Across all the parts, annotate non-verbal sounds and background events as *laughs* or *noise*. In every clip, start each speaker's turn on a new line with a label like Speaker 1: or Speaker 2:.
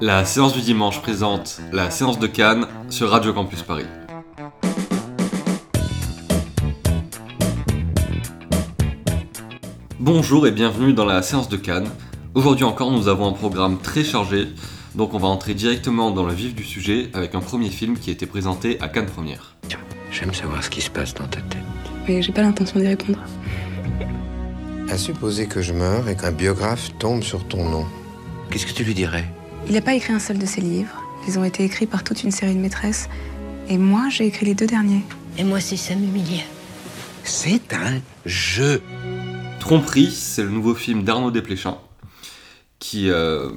Speaker 1: La séance du dimanche présente la séance de Cannes sur Radio Campus Paris. Bonjour et bienvenue dans la séance de Cannes. Aujourd'hui encore, nous avons un programme très chargé, donc on va entrer directement dans le vif du sujet avec un premier film qui a été présenté à Cannes Première.
Speaker 2: J'aime savoir ce qui se passe dans ta tête.
Speaker 3: Mais j'ai pas l'intention d'y répondre.
Speaker 4: À supposer que je meure et qu'un biographe tombe sur ton nom.
Speaker 2: Qu'est-ce que tu lui dirais
Speaker 3: Il n'a pas écrit un seul de ses livres. Ils ont été écrits par toute une série de maîtresses. Et moi, j'ai écrit les deux derniers.
Speaker 5: Et moi aussi, ça m'humiliait.
Speaker 2: C'est un jeu.
Speaker 1: Tromperie, c'est le nouveau film d'Arnaud Desplechin, qui, euh,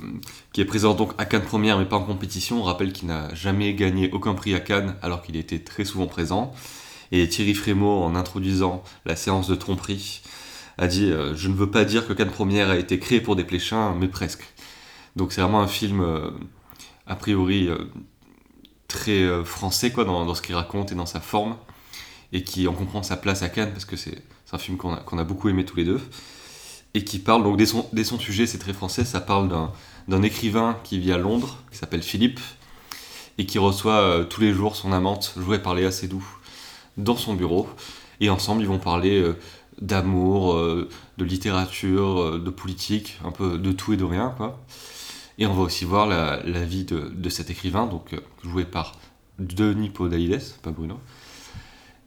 Speaker 1: qui est présent donc à Cannes Première mais pas en compétition. On rappelle qu'il n'a jamais gagné aucun prix à Cannes alors qu'il était très souvent présent. Et Thierry Frémaux, en introduisant la séance de Tromperie, a dit euh, Je ne veux pas dire que Cannes Première a été créé pour Desplechin, mais presque. Donc c'est vraiment un film euh, a priori euh, très euh, français quoi, dans, ce qu'il raconte et dans sa forme, et qui en comprend sa place à Cannes parce que c'est un film qu'on a, beaucoup aimé tous les deux, et qui parle, donc dès son, sujet c'est très français, ça parle d'un écrivain qui vit à Londres, qui s'appelle Philippe, et qui reçoit tous les jours son amante, jouée par Léa Seydoux, dans son bureau, et ensemble ils vont parler d'amour, euh, de littérature, euh, de politique, un peu de tout et de rien, quoi. Et on va aussi voir la, vie de, cet écrivain, donc euh, joué par Denis Podalides, pas Bruno.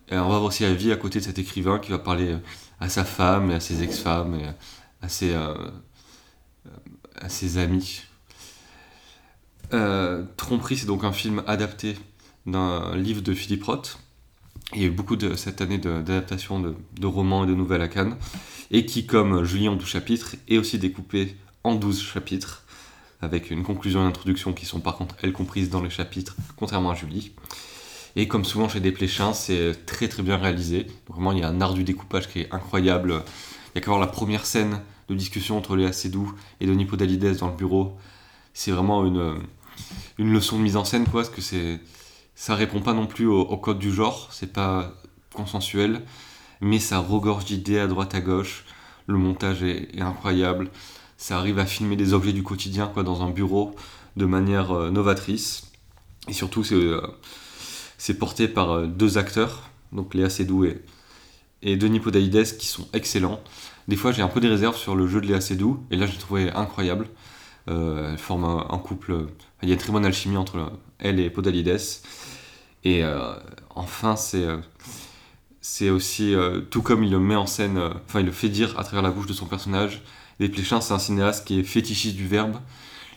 Speaker 1: Et on va voir aussi la vie à côté de cet écrivain qui va parler à sa femme et à ses ex-femmes et à ses, à ses amis. Euh, Tromperie, c'est donc un film adapté d'un livre de Philippe Roth. Il y a eu beaucoup de, cette année de- d'adaptations de, de romans et de nouvelles à Cannes, et qui, comme Julie en 12 chapitres, est aussi découpé en 12 chapitres, avec une conclusion et une introduction qui sont par contre, elles, comprises dans les chapitres, contrairement à Julie. Et comme souvent chez Desplechin, c'est très très bien réalisé. Vraiment, il y a un art du découpage qui est incroyable. Il y a qu'à voir la première scène de discussion entre Léa Seydoux et Denis Podalides dans le bureau. C'est vraiment une, une leçon de mise en scène, quoi, parce que c'est, ça répond pas non plus au, code du genre, c'est pas consensuel, mais ça regorge d'idées à droite à gauche. Le montage est, incroyable. Ça arrive à filmer des objets du quotidien, quoi, dans un bureau de manière euh, novatrice. Et surtout, c'est, euh, porté par euh, deux acteurs, donc Léa Seydoux et, Denis Podalides, qui sont excellents. Des fois, j'ai un peu des réserves sur le jeu de Léa Seydoux, et là, j'ai trouvé incroyable. Elle forme un, un couple. Il y a une très bonne alchimie entre elle et Podalides. Et euh, enfin, c'est euh, aussi euh, tout comme il le met en scène, enfin, il le fait dire à travers la bouche de son personnage. Desplechin, c'est un cinéaste qui est fétichiste du verbe.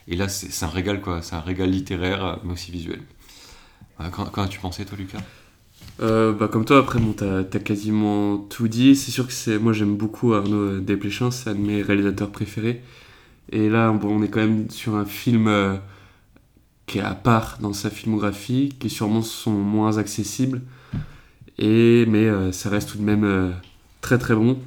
Speaker 1: Et là, c'est un régal, quoi. C'est un régal littéraire, mais aussi visuel. Qu'en as-tu pensé, toi, Lucas?
Speaker 6: Bah, comme toi, après, bon, t'as as quasiment tout dit. C'est sûr que c'est, moi j'aime beaucoup Arnaud Desplechin, c'est un de mes réalisateurs préférés. Et là, bon, on est quand même sur un film qui est à part dans sa filmographie, qui sûrement sont moins accessibles. Et, mais euh, ça reste tout de même euh, très très bon.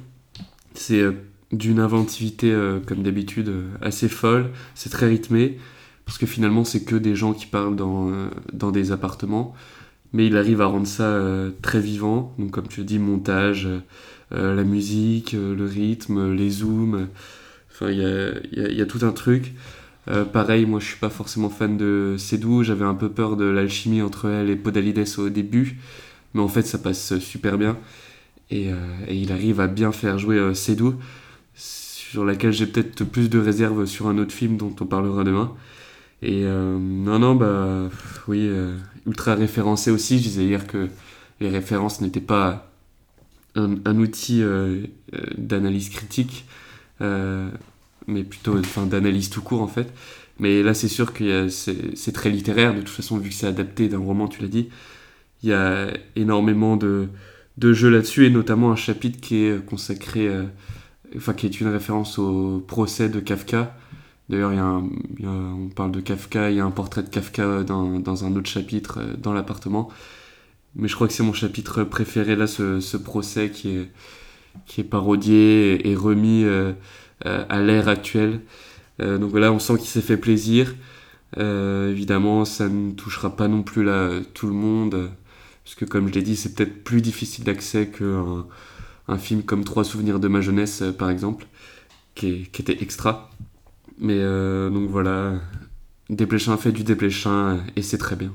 Speaker 6: C'est euh, d'une inventivité, comme d'habitude, assez folle. C'est très rythmé, parce que finalement, c'est que des gens qui parlent dans, dans des appartements mais il arrive à rendre ça très vivant. Donc, comme tu dit, montage, la musique, le rythme, les zooms. Enfin, il y a, y y a tout un truc. Euh, pareil, moi, je suis pas forcément fan de Cédou. J'avais un peu peur de l'alchimie entre elle et Podalides au début, mais en fait, ça passe super bien. Et, euh, il arrive à bien faire jouer euh, Cédou, sur laquelle j'ai peut-être plus de réserves sur un autre film dont on parlera demain. Et non, non, bah oui, ultra référencé aussi. Je disais hier que les références n'étaient pas un, outil d'analyse critique, mais plutôt enfin, d'analyse tout court en fait. Mais là, c'est sûr que c'est c'est très littéraire, de toute façon, vu que c'est adapté d'un roman, tu l'as dit. Il y a énormément de, de jeux là-dessus, et notamment un chapitre qui est consacré, euh, enfin, qui est une référence au procès de Kafka. D'ailleurs, on parle de Kafka, il y a un portrait de Kafka dans, dans un autre chapitre euh, dans l'appartement. Mais je crois que c'est mon chapitre préféré là, ce, ce procès qui est, qui est parodié et remis euh, euh, à l'ère actuelle. Euh, donc voilà, on sent qu'il s'est fait plaisir. Euh, évidemment, ça ne touchera pas non plus tout le monde, euh, parce que comme je l'ai dit, c'est peut-être plus difficile d'accès qu'un un film comme Trois souvenirs de ma jeunesse, euh, par exemple, qui, était extra. Mais euh, donc voilà, Desplechin fait du Desplechin et c'est très bien.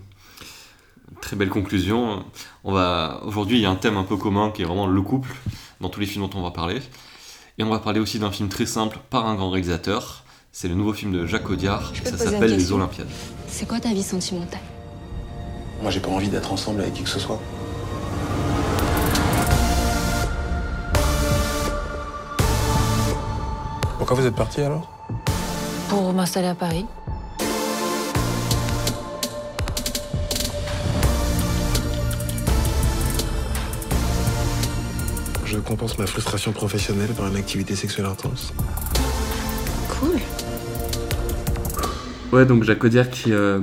Speaker 1: Très belle conclusion. On va aujourd'hui il y a un thème un peu commun qui est vraiment le couple dans tous les films dont on va parler. Et on va parler aussi d'un film très simple par un grand réalisateur. C'est le nouveau film de Jacques Audiard.
Speaker 5: Je peux
Speaker 1: ça s'appelle Les Olympiades.
Speaker 5: C'est quoi ta vie sentimentale?
Speaker 7: Moi, j'ai pas envie d'être ensemble avec qui que ce soit. Pourquoi vous êtes parti alors?
Speaker 5: Pour m'installer à Paris.
Speaker 7: Je compense ma frustration professionnelle par une activité sexuelle intense.
Speaker 5: Cool.
Speaker 6: Ouais, donc Jacques Audiard qui, euh,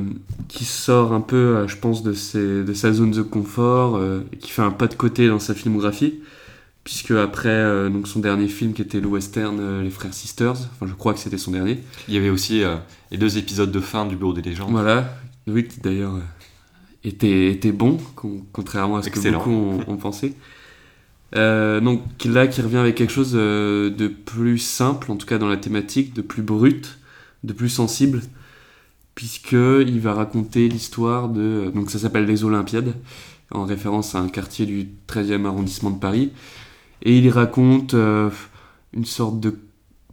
Speaker 6: qui sort un peu, euh, je pense, de, ses- de sa zone de confort, euh, et qui fait un pas de côté dans sa filmographie, puisque après euh, donc son dernier film qui était le western euh, Les Frères Sisters, enfin je crois que c'était son dernier,
Speaker 1: Il y avait aussi euh, les deux épisodes de fin du Bureau des légendes.
Speaker 6: voilà, oui, qui d'ailleurs euh, était, était bon, con- contrairement à ce
Speaker 1: Excellent.
Speaker 6: que beaucoup ont, ont pensé. Euh, donc là, qui revient avec quelque chose euh, de plus simple, en tout cas dans la thématique, de plus brut, de plus sensible, puisque il va raconter l'histoire de... Donc ça s'appelle Les Olympiades, en référence à un quartier du 13e arrondissement de Paris. Et il raconte euh, une sorte de...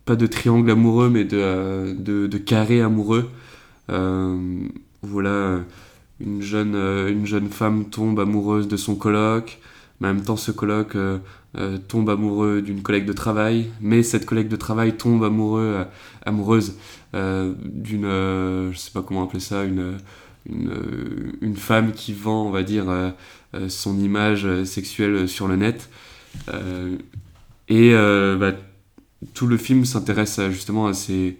Speaker 6: pas de triangle amoureux, mais de, carré amoureux. Voilà, une jeune, une jeune femme tombe amoureuse de son coloc, en même temps ce coloc euh, euh, tombe amoureux d'une collègue de travail, mais cette collègue de travail tombe amoureux, euh, amoureuse d'une, je sais pas comment appeler ça, une, une, femme qui vend, on va dire, son image sexuelle sur le net. Et bah, tout le film s'intéresse justement à ces,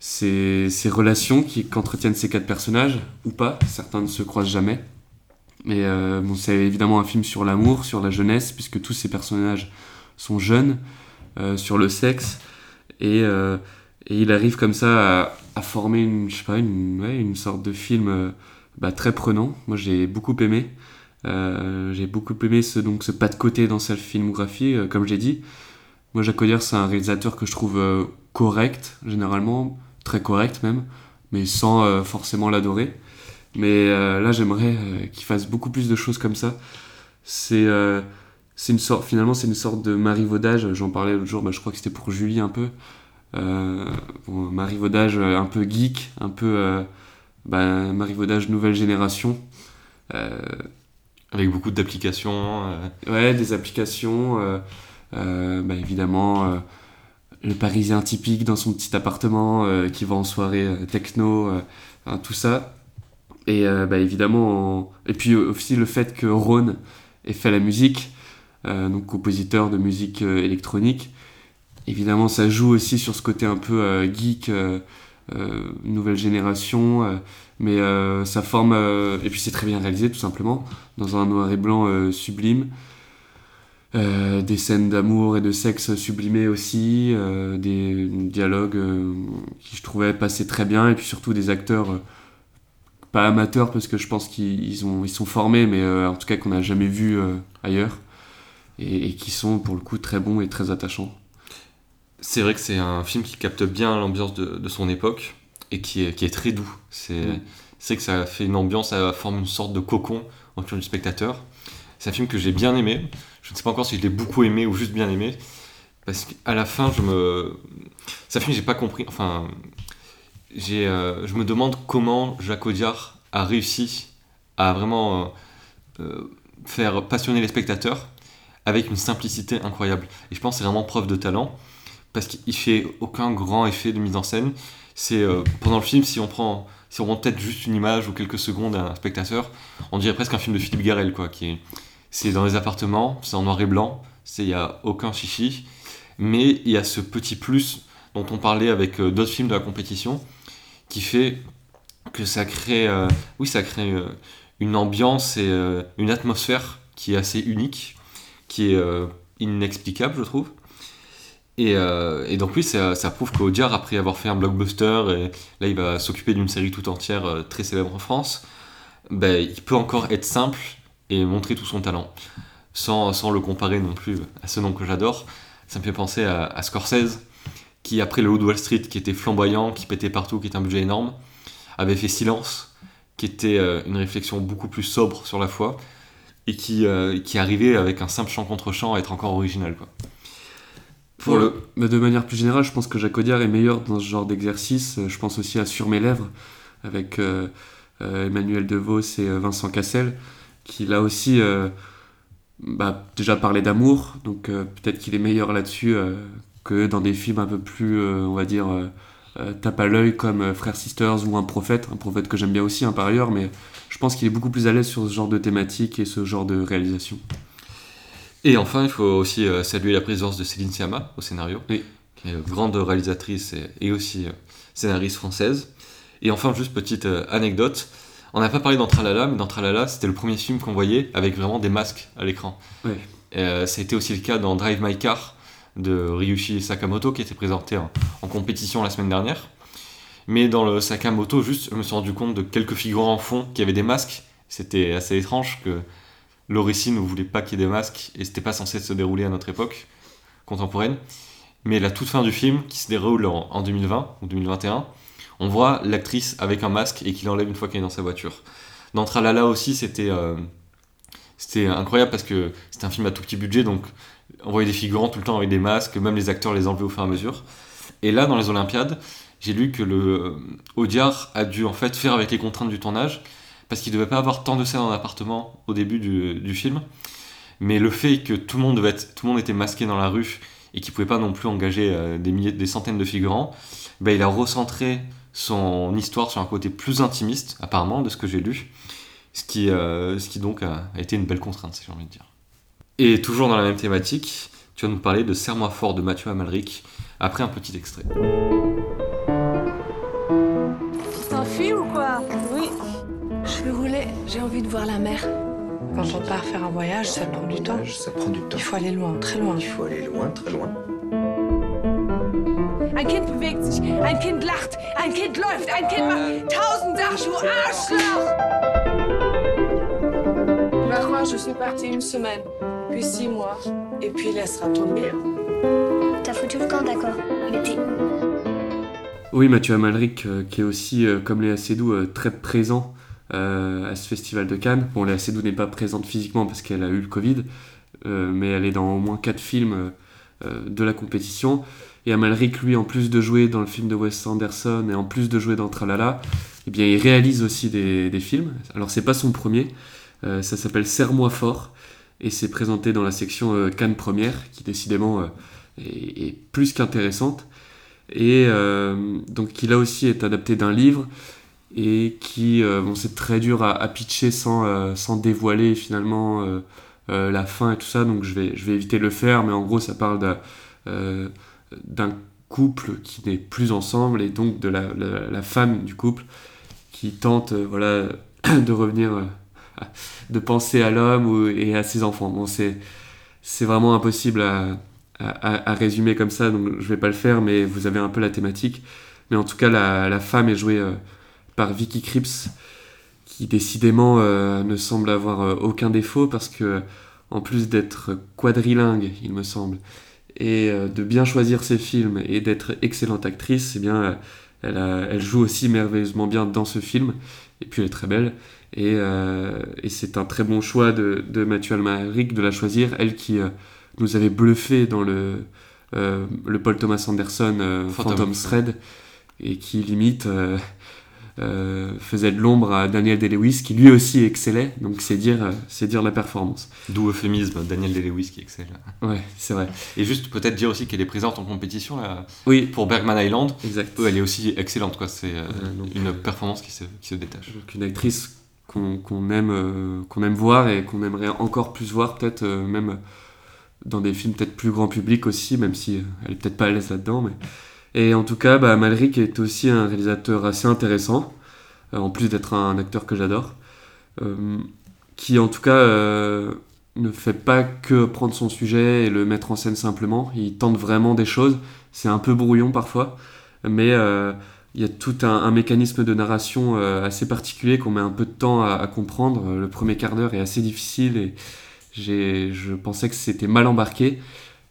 Speaker 6: ces, relations qu'entretiennent ces quatre personnages, ou pas, certains ne se croisent jamais. Mais euh, bon, c'est évidemment un film sur l'amour, sur la jeunesse, puisque tous ces personnages sont jeunes, euh, sur le sexe, et, euh, et il arrive comme ça à, former une, je sais pas, une, ouais, une sorte de film euh, bah, très prenant. Moi j'ai beaucoup aimé. J'ai beaucoup aimé ce, donc, ce pas de côté dans sa filmographie, comme j'ai dit. Moi, Jacques Audiard, c'est un réalisateur que je trouve correct, généralement, très correct même, mais sans forcément l'adorer. Mais euh, là, j'aimerais euh, qu'il fasse beaucoup plus de choses comme ça. C'est euh, une sorte, finalement, c'est une sorte de marivaudage. J'en parlais l'autre jour, bah, je crois que c'était pour Julie un peu. Bon, marivaudage un peu geek, un peu bah, marivaudage nouvelle génération.
Speaker 1: Avec beaucoup d'applications.
Speaker 6: Ouais, des applications, bah, évidemment, le Parisien typique dans son petit appartement qui va en soirée techno, enfin, tout ça. Et euh, bah, évidemment, en- et puis aussi le fait que Ron ait fait la musique, euh, donc compositeur de musique euh, électronique. Évidemment, ça joue aussi sur ce côté un peu euh, geek, euh, euh, nouvelle génération, euh, mais euh, ça forme, euh, et puis c'est très bien réalisé tout simplement dans un noir et blanc euh, sublime. Euh, des scènes d'amour et de sexe sublimées aussi, euh, des dialogues euh, qui je trouvais passaient très bien, et puis surtout des acteurs euh, pas amateurs parce que je pense qu'ils ils ont, ils sont formés, mais euh, en tout cas qu'on n'a jamais vu euh, ailleurs, et, et qui sont pour le coup très bons et très attachants.
Speaker 1: C'est vrai que c'est un film qui capte bien l'ambiance de, de son époque et qui est, qui est très doux. C'est c'est que ça fait une ambiance, ça forme une sorte de cocon autour du spectateur. C'est un film que j'ai bien aimé. Je ne sais pas encore si je l'ai beaucoup aimé ou juste bien aimé. Parce qu'à la fin, je me. C'est un film que j'ai pas compris. Enfin. J'ai, euh, je me demande comment Jacques Audiard a réussi à vraiment euh, euh, faire passionner les spectateurs avec une simplicité incroyable. Et je pense que c'est vraiment preuve de talent parce qu'il fait aucun grand effet de mise en scène. C'est pendant le film, si on prend, si on montre peut-être juste une image ou quelques secondes à un spectateur, on dirait presque un film de Philippe Garel, quoi. Qui est, c'est dans les appartements, c'est en noir et blanc, c'est il y a aucun chichi, mais il y a ce petit plus dont on parlait avec d'autres films de la compétition, qui fait que ça crée, euh, oui, ça crée euh, une ambiance et euh, une atmosphère qui est assez unique, qui est inexplicable, je trouve. Et, donc oui, ça, prouve qu'Audiard, après avoir fait un blockbuster, et là il va s'occuper d'une série tout entière très célèbre en France, ben, il peut encore être simple et montrer tout son talent. Sans, sans le comparer non plus à ce nom que j'adore, ça me fait penser à Scorsese, qui après le Wood Wall Street, qui était flamboyant, qui pétait partout, qui était un budget énorme, avait fait Silence, qui était euh, une réflexion beaucoup plus sobre sur la foi, et qui, euh, qui arrivait avec un simple chant contre chant à être encore original. Quoi.
Speaker 6: Pour le... Mais de manière plus générale, je pense que Jacques Audiard est meilleur dans ce genre d'exercice. Je pense aussi à Sur mes lèvres, avec euh, euh, Emmanuel DeVos et euh, Vincent Cassel, qui là aussi bah, déjà parlait d'amour, donc peut-être qu'il est meilleur là-dessus que dans des films un peu plus, on va dire, tape à l'œil comme Frères Sisters ou Un Prophète, un prophète que j'aime bien aussi hein, par ailleurs, mais je pense qu'il est beaucoup plus à l'aise sur ce genre de thématique et ce genre de réalisation.
Speaker 1: Et enfin, il faut aussi saluer la présence de Céline Sciamma au scénario,
Speaker 6: oui.
Speaker 1: qui est grande réalisatrice et, aussi scénariste française. Et enfin, juste petite euh, anecdote, on n'a pas parlé d'Entralala, mais d'Entralala, c'était le premier film qu'on voyait avec vraiment des masques à l'écran.
Speaker 6: Ouais.
Speaker 1: Euh, ça a été aussi le cas dans Drive My Car de Ryushi Sakamoto, qui était présenté en, compétition la semaine dernière. Mais dans le Sakamoto, juste, je me suis rendu compte de quelques figurants en fond qui avaient des masques. C'était assez étrange que l'Orici ne voulait pas qu'il y ait des masques et c'était pas censé se dérouler à notre époque contemporaine. Mais la toute fin du film, qui se déroule en, en 2020 ou 2021, on voit l'actrice avec un masque et qu'il enlève une fois qu'elle est dans sa voiture. Dans Tralala aussi, c'était euh, c'était incroyable parce que c'était un film à tout petit budget, donc on voyait des figurants tout le temps avec des masques, même les acteurs les enlevaient au fur et à mesure. Et là, dans les Olympiades, j'ai lu que le euh, Audiard a dû en fait faire avec les contraintes du tournage parce qu'il devait pas avoir tant de scènes en appartement au début du, film. Mais le fait que tout le monde devait tout le monde était masqué dans la rue et qu'il pouvait pas non plus engager euh, des milliers, des centaines de figurants, ben, il a recentré son histoire sur un côté plus intimiste, apparemment, de ce que j'ai lu. Ce qui, euh, ce qui donc a, a, été une belle contrainte, si j'ai envie de dire. Et toujours dans la même thématique, tu vas nous parler de Serre-moi fort de Mathieu Amalric, après un petit extrait.
Speaker 8: Tu t'enfuis ou quoi?
Speaker 9: Oui. Je voulais, j'ai envie de voir la mer. Quand on part faire un voyage, ça prend du temps.
Speaker 4: Ça prend du temps.
Speaker 9: Il faut aller loin, très loin.
Speaker 4: Il faut aller loin, très loin.
Speaker 8: Ein Kind bewegt sich, ein Kind lacht, ein Kind läuft, ein Kind macht tausend Sachen, du Arschloch!
Speaker 9: Tu vas croire, je suis partie une semaine, puis six mois, et puis laissera tomber.
Speaker 10: T'as foutu le camp, d'accord. T'es
Speaker 6: Oui, Mathieu Amalric, euh, qui est aussi, euh, comme Léa Seydoux, euh, très présent à ce festival de Cannes. Bon, Léa Seydoux n'est pas présente physiquement parce qu'elle a eu le Covid, mais elle est dans au moins quatre films de la compétition. Et Amalric, lui, en plus de jouer dans le film de Wes Anderson et en plus de jouer dans Tralala, eh bien, il réalise aussi des, des films. Alors, c'est pas son premier. Euh, ça s'appelle Serre-moi fort. Et c'est présenté dans la section euh, Cannes Première, qui décidément euh, est, plus qu'intéressante. Et euh, donc, qui là aussi est adapté d'un livre. Et qui, bon, c'est très dur à, pitcher sans, sans dévoiler finalement la fin et tout ça. Donc, je vais, je vais éviter de le faire. Mais en gros, ça parle d'un couple qui n'est plus ensemble et donc de la, femme du couple qui tente voilà, *clears throat* de revenir, *laughs* de penser à l'homme et à ses enfants. Bon, c'est, c'est vraiment impossible à, à, résumer comme ça, donc je vais pas le faire, mais vous avez un peu la thématique. Mais en tout cas, la, la femme est jouée euh, par Vicky Krieps, qui décidément euh, ne semble avoir euh, aucun défaut parce que, en plus d'être quadrilingue, il me semble, et de bien choisir ses films et d'être excellente actrice, eh bien, elle, elle, joue aussi merveilleusement bien dans ce film. Et puis elle est très belle. Et, euh, et c'est un très bon choix de, de Mathieu Almaric de la choisir. Elle qui euh, nous avait bluffé dans le, euh, le Paul Thomas Anderson Phantom, Phantom Thread et qui limite euh, faisait de l'ombre à Daniel Day-Lewis qui lui aussi excellait. Donc c'est dire euh, c'est dire la performance.
Speaker 1: D'où euphémisme Daniel Day-Lewis qui excelle.
Speaker 6: Ouais c'est vrai.
Speaker 1: Et juste peut-être dire aussi qu'elle est présente en compétition là,
Speaker 6: oui.
Speaker 1: pour Bergman Island.
Speaker 6: Exact.
Speaker 1: Elle est aussi excellente quoi. C'est euh, une performance qui se, qui se détache.
Speaker 6: donc une actrice qu'on qu aime euh, qu'on aime voir et qu'on aimerait encore plus voir peut-être euh, même dans des films peut-être plus grand public aussi même si elle est peut-être pas à l'aise là-dedans mais. Et en tout cas, bah, Malric est aussi un réalisateur assez intéressant, euh, en plus d'être un acteur que j'adore, euh, qui en tout cas euh, ne fait pas que prendre son sujet et le mettre en scène simplement, il tente vraiment des choses, c'est un peu brouillon parfois, mais euh, il y a tout un, mécanisme de narration euh, assez particulier qu'on met un peu de temps à, comprendre, le premier quart d'heure est assez difficile et je pensais que c'était mal embarqué,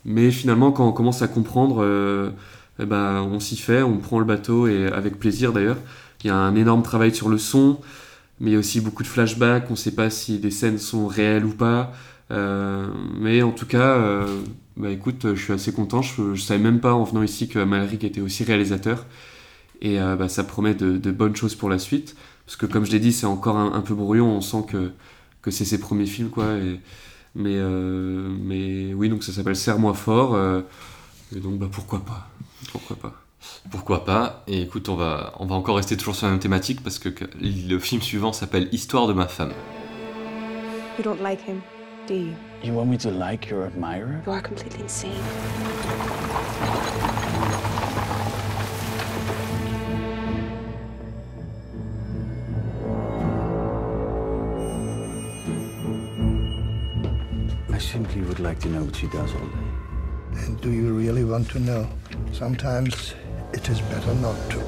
Speaker 6: mais finalement quand on commence à comprendre eh ben, on s'y fait, on prend le bateau et avec plaisir d'ailleurs. Il y a un énorme travail sur le son, mais il y a aussi beaucoup de flashbacks. On ne sait pas si des scènes sont réelles ou pas. Euh, mais en tout cas, euh, bah écoute, je suis assez content. Je, ne savais même pas en venant ici que Malric était aussi réalisateur. Et euh, bah, ça promet de, de, bonnes choses pour la suite. Parce que comme je l'ai dit, c'est encore un, un, peu brouillon. On sent que, que c'est ses premiers films, quoi. Et, mais, euh, mais oui, donc ça s'appelle Serre-moi fort. Euh, et donc bah, pourquoi pas Pourquoi pas
Speaker 1: pourquoi pas Et écoute, on va, on va encore rester toujours sur la même thématique parce que, que le film suivant s'appelle Histoire de ma femme.
Speaker 11: You don't like him, do you?
Speaker 12: You want me to like your admirer?
Speaker 11: You are completely insane.
Speaker 12: Would like to know what she does all day.
Speaker 13: And do you really want to know? Sometimes it is better not to.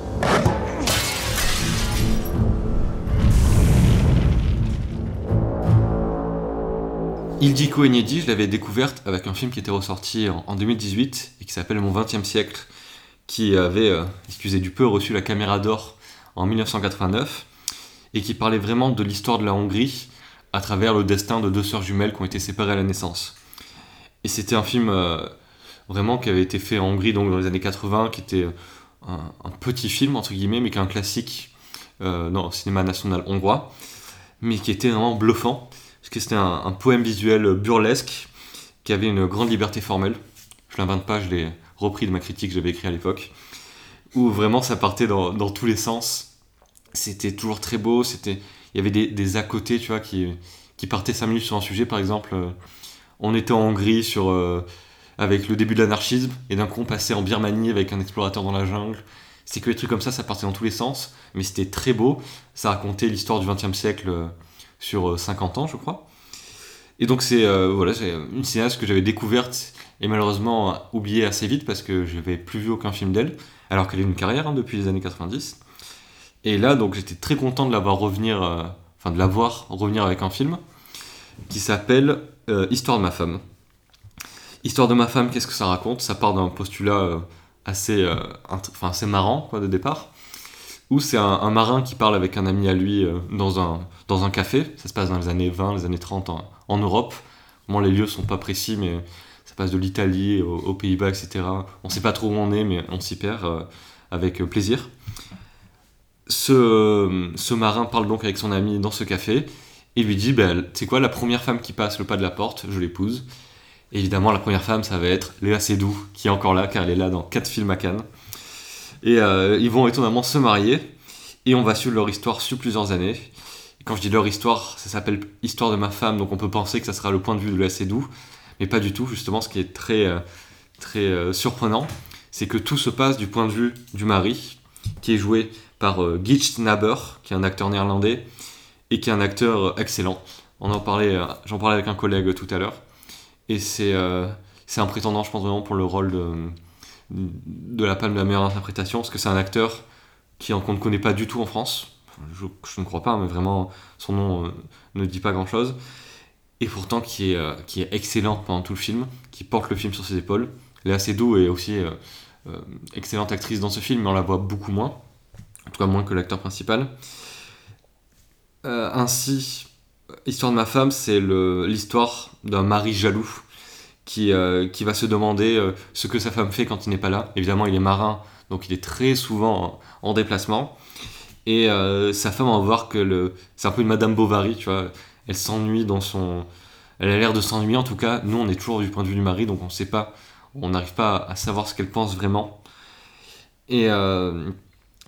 Speaker 1: Ildiko Enyedi, je l'avais découverte avec un film qui était ressorti en 2018 et qui s'appelle Mon 20e siècle, qui avait, euh, excusez du peu, reçu la caméra d'or en 1989 et qui parlait vraiment de l'histoire de la Hongrie à travers le destin de deux sœurs jumelles qui ont été séparées à la naissance. Et c'était un film euh, vraiment qui avait été fait en Hongrie donc dans les années 80, qui était un, un petit film entre guillemets, mais qui est un classique euh, dans le cinéma national hongrois, mais qui était vraiment bluffant, parce que c'était un, poème visuel burlesque qui avait une grande liberté formelle. Je l'invente pas, je l'ai repris de ma critique que j'avais écrit à l'époque, où vraiment ça partait dans, tous les sens. C'était toujours très beau, il y avait des, à côté, tu vois, qui, qui partaient 5 minutes sur un sujet, par exemple. Euh, on était en Hongrie euh, avec le début de l'anarchisme, et d'un coup on passait en Birmanie avec un explorateur dans la jungle. C'est que les trucs comme ça, ça partait dans tous les sens, mais c'était très beau. Ça racontait l'histoire du XXe siècle euh, sur 50 ans, je crois. Et donc c'est euh, une cinéaste que j'avais découverte et malheureusement oubliée assez vite parce que je n'avais plus vu aucun film d'elle, alors qu'elle a une carrière hein, depuis les années 90. Et là, donc j'étais très content de la voir revenir, euh, enfin de la voir revenir avec un film qui s'appelle euh, Histoire de ma femme. Histoire de ma femme, qu'est-ce que ça raconte? Ça part d'un postulat euh, assez, euh, enfin, assez marrant quoi, de départ, où c'est un, marin qui parle avec un ami à lui dans, un, dans un café. Ça se passe dans les années 20, les années 30 en, Europe. Bon, les lieux sont pas précis, mais ça passe de l'Italie aux, aux Pays-Bas, etc. On sait pas trop où on est, mais on s'y perd avec plaisir ce, ce, marin parle donc avec son ami dans ce café et lui dit ben, C'est quoi la première femme qui passe le pas de la porte? Je l'épouse. Évidemment, la première femme, ça va être Léa Seydoux, qui est encore là, car elle est là dans 4 films à Cannes. Et euh, ils vont étonnamment se marier, et on va suivre leur histoire sur plusieurs années. Et quand je dis leur histoire, ça s'appelle Histoire de ma femme, donc on peut penser que ça sera le point de vue de Léa Seydoux, mais pas du tout. Justement, ce qui est très, euh, très euh, surprenant, c'est que tout se passe du point de vue du mari, qui est joué par euh, Gitch Naber, qui est un acteur néerlandais et qui est un acteur excellent. On en parlait, euh, j'en parlais avec un collègue tout à l'heure, et c'est euh, un prétendant, je pense vraiment pour le rôle de, de la palme de la meilleure interprétation, parce que c'est un acteur qui qu'on ne connaît pas du tout en France. Je, ne crois pas, mais vraiment son nom euh, ne dit pas grand chose. Et pourtant qui est, euh, qui est excellent pendant tout le film, qui porte le film sur ses épaules. Léa Seydoux est aussi excellente actrice dans ce film, mais on la voit beaucoup moins en tout cas moins que l'acteur principal. Euh, ainsi, Histoire de ma femme, c'est l'histoire d'un mari jaloux qui, euh, va se demander euh, ce que sa femme fait quand il n'est pas là. Évidemment, il est marin, donc il est très souvent en, en déplacement. Et sa femme, va voir que c'est un peu une Madame Bovary, tu vois. Elle s'ennuie dans son. Elle a l'air de s'ennuyer en tout cas. Nous, on est toujours du point de vue du mari, donc on sait pas. On n'arrive pas à savoir ce qu'elle pense vraiment. Et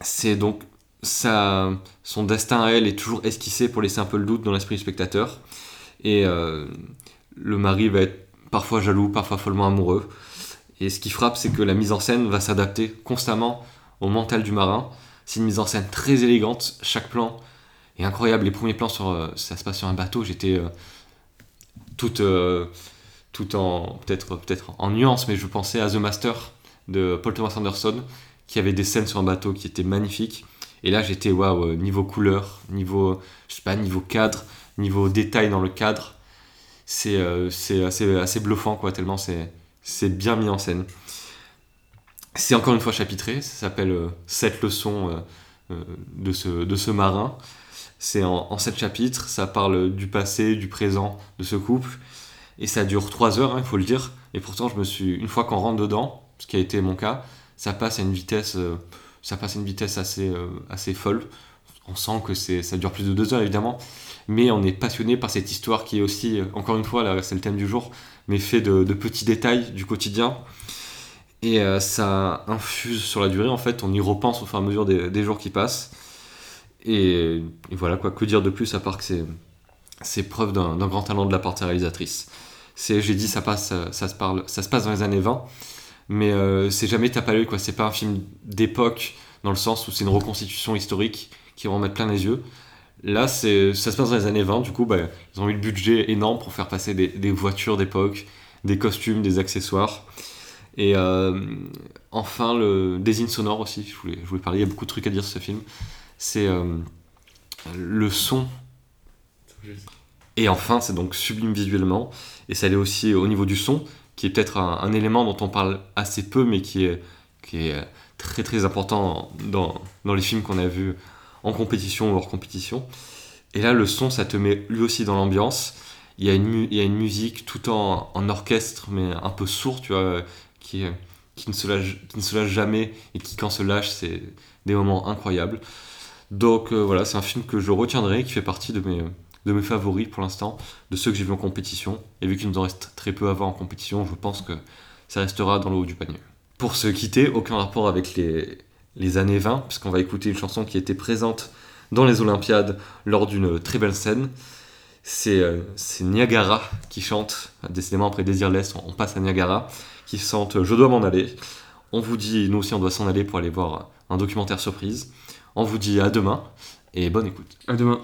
Speaker 1: c'est donc son destin à elle est toujours esquissé pour laisser un peu le doute dans l'esprit du spectateur. Et euh, le mari va être parfois jaloux, parfois follement amoureux. Et ce qui frappe, c'est que la mise en scène va s'adapter constamment au mental du marin. C'est une mise en scène très élégante. Chaque plan est incroyable. Les premiers plans, sur, euh, ça se passe sur un bateau. J'étais euh, tout, tout en peut-être peut-être en nuance, mais je pensais à The Master de Paul Thomas Anderson, qui avait des scènes sur un bateau qui étaient magnifiques. Et là, j'étais waouh, niveau couleur, niveau, je sais pas, niveau cadre, niveau détail dans le cadre. C'est euh, assez, assez bluffant, quoi, tellement c'est bien mis en scène. C'est encore une fois chapitré, ça s'appelle euh, Sept leçons euh, euh, de, ce, de ce marin. C'est en, en sept chapitres, ça parle du passé, du présent de ce couple. Et ça dure trois heures, hein, il faut le dire. Et pourtant, je me suis, une fois qu'on rentre dedans, ce qui a été mon cas, ça passe à une vitesse, euh, ça passe à une vitesse assez, euh, assez folle. On sent que ça dure plus de deux heures évidemment, mais on est passionné par cette histoire qui est aussi, euh, encore une fois, c'est le thème du jour, mais fait de, de petits détails du quotidien. Et euh, ça infuse sur la durée, en fait, on y repense au fur et à mesure des, des jours qui passent. Et, voilà, quoi, que dire de plus à part que c'est, preuve d'un, grand talent de la part de sa réalisatrice. J'ai dit, ça, passe, ça, se parle, ça se passe dans les années 20, mais euh, c'est jamais tape à l'œil, quoi. C'est pas un film d'époque, dans le sens où c'est une reconstitution historique qui va en mettre plein les yeux. Là, c'est, ça se passe dans les années 20, du coup, bah, ils ont eu le budget énorme pour faire passer des, des voitures d'époque, des costumes, des accessoires. Et euh, enfin, le désigne sonore aussi, je voulais, je voulais parler, il y a beaucoup de trucs à dire sur ce film. C'est euh, le son. Et enfin, c'est donc sublime visuellement. Et ça l'est aussi au niveau du son, qui est peut-être un, élément dont on parle assez peu, mais qui est, qui est très très important dans, dans les films qu'on a vus en compétition ou hors compétition. Et là, le son, ça te met lui aussi dans l'ambiance. Il y a une, il y a une musique tout en, en orchestre, mais un peu sourd, tu vois, qui, qui, ne se lâche, qui ne se lâche jamais et qui, quand se lâche, c'est des moments incroyables. Donc euh, voilà, c'est un film que je retiendrai, qui fait partie de mes, de mes favoris pour l'instant, de ceux que j'ai vus en compétition. Et vu qu'il nous en reste très peu à voir en compétition, je pense que ça restera dans le haut du panier. Pour se quitter, aucun rapport avec les, les années 20, puisqu'on va écouter une chanson qui était présente dans les Olympiades lors d'une très belle scène. C'est euh, Niagara qui chante, décidément après Désirless, on, on passe à Niagara, qui chante Je dois m'en aller. On vous dit, nous aussi on doit s'en aller pour aller voir un documentaire surprise. On vous dit à demain et bonne écoute.
Speaker 6: À demain.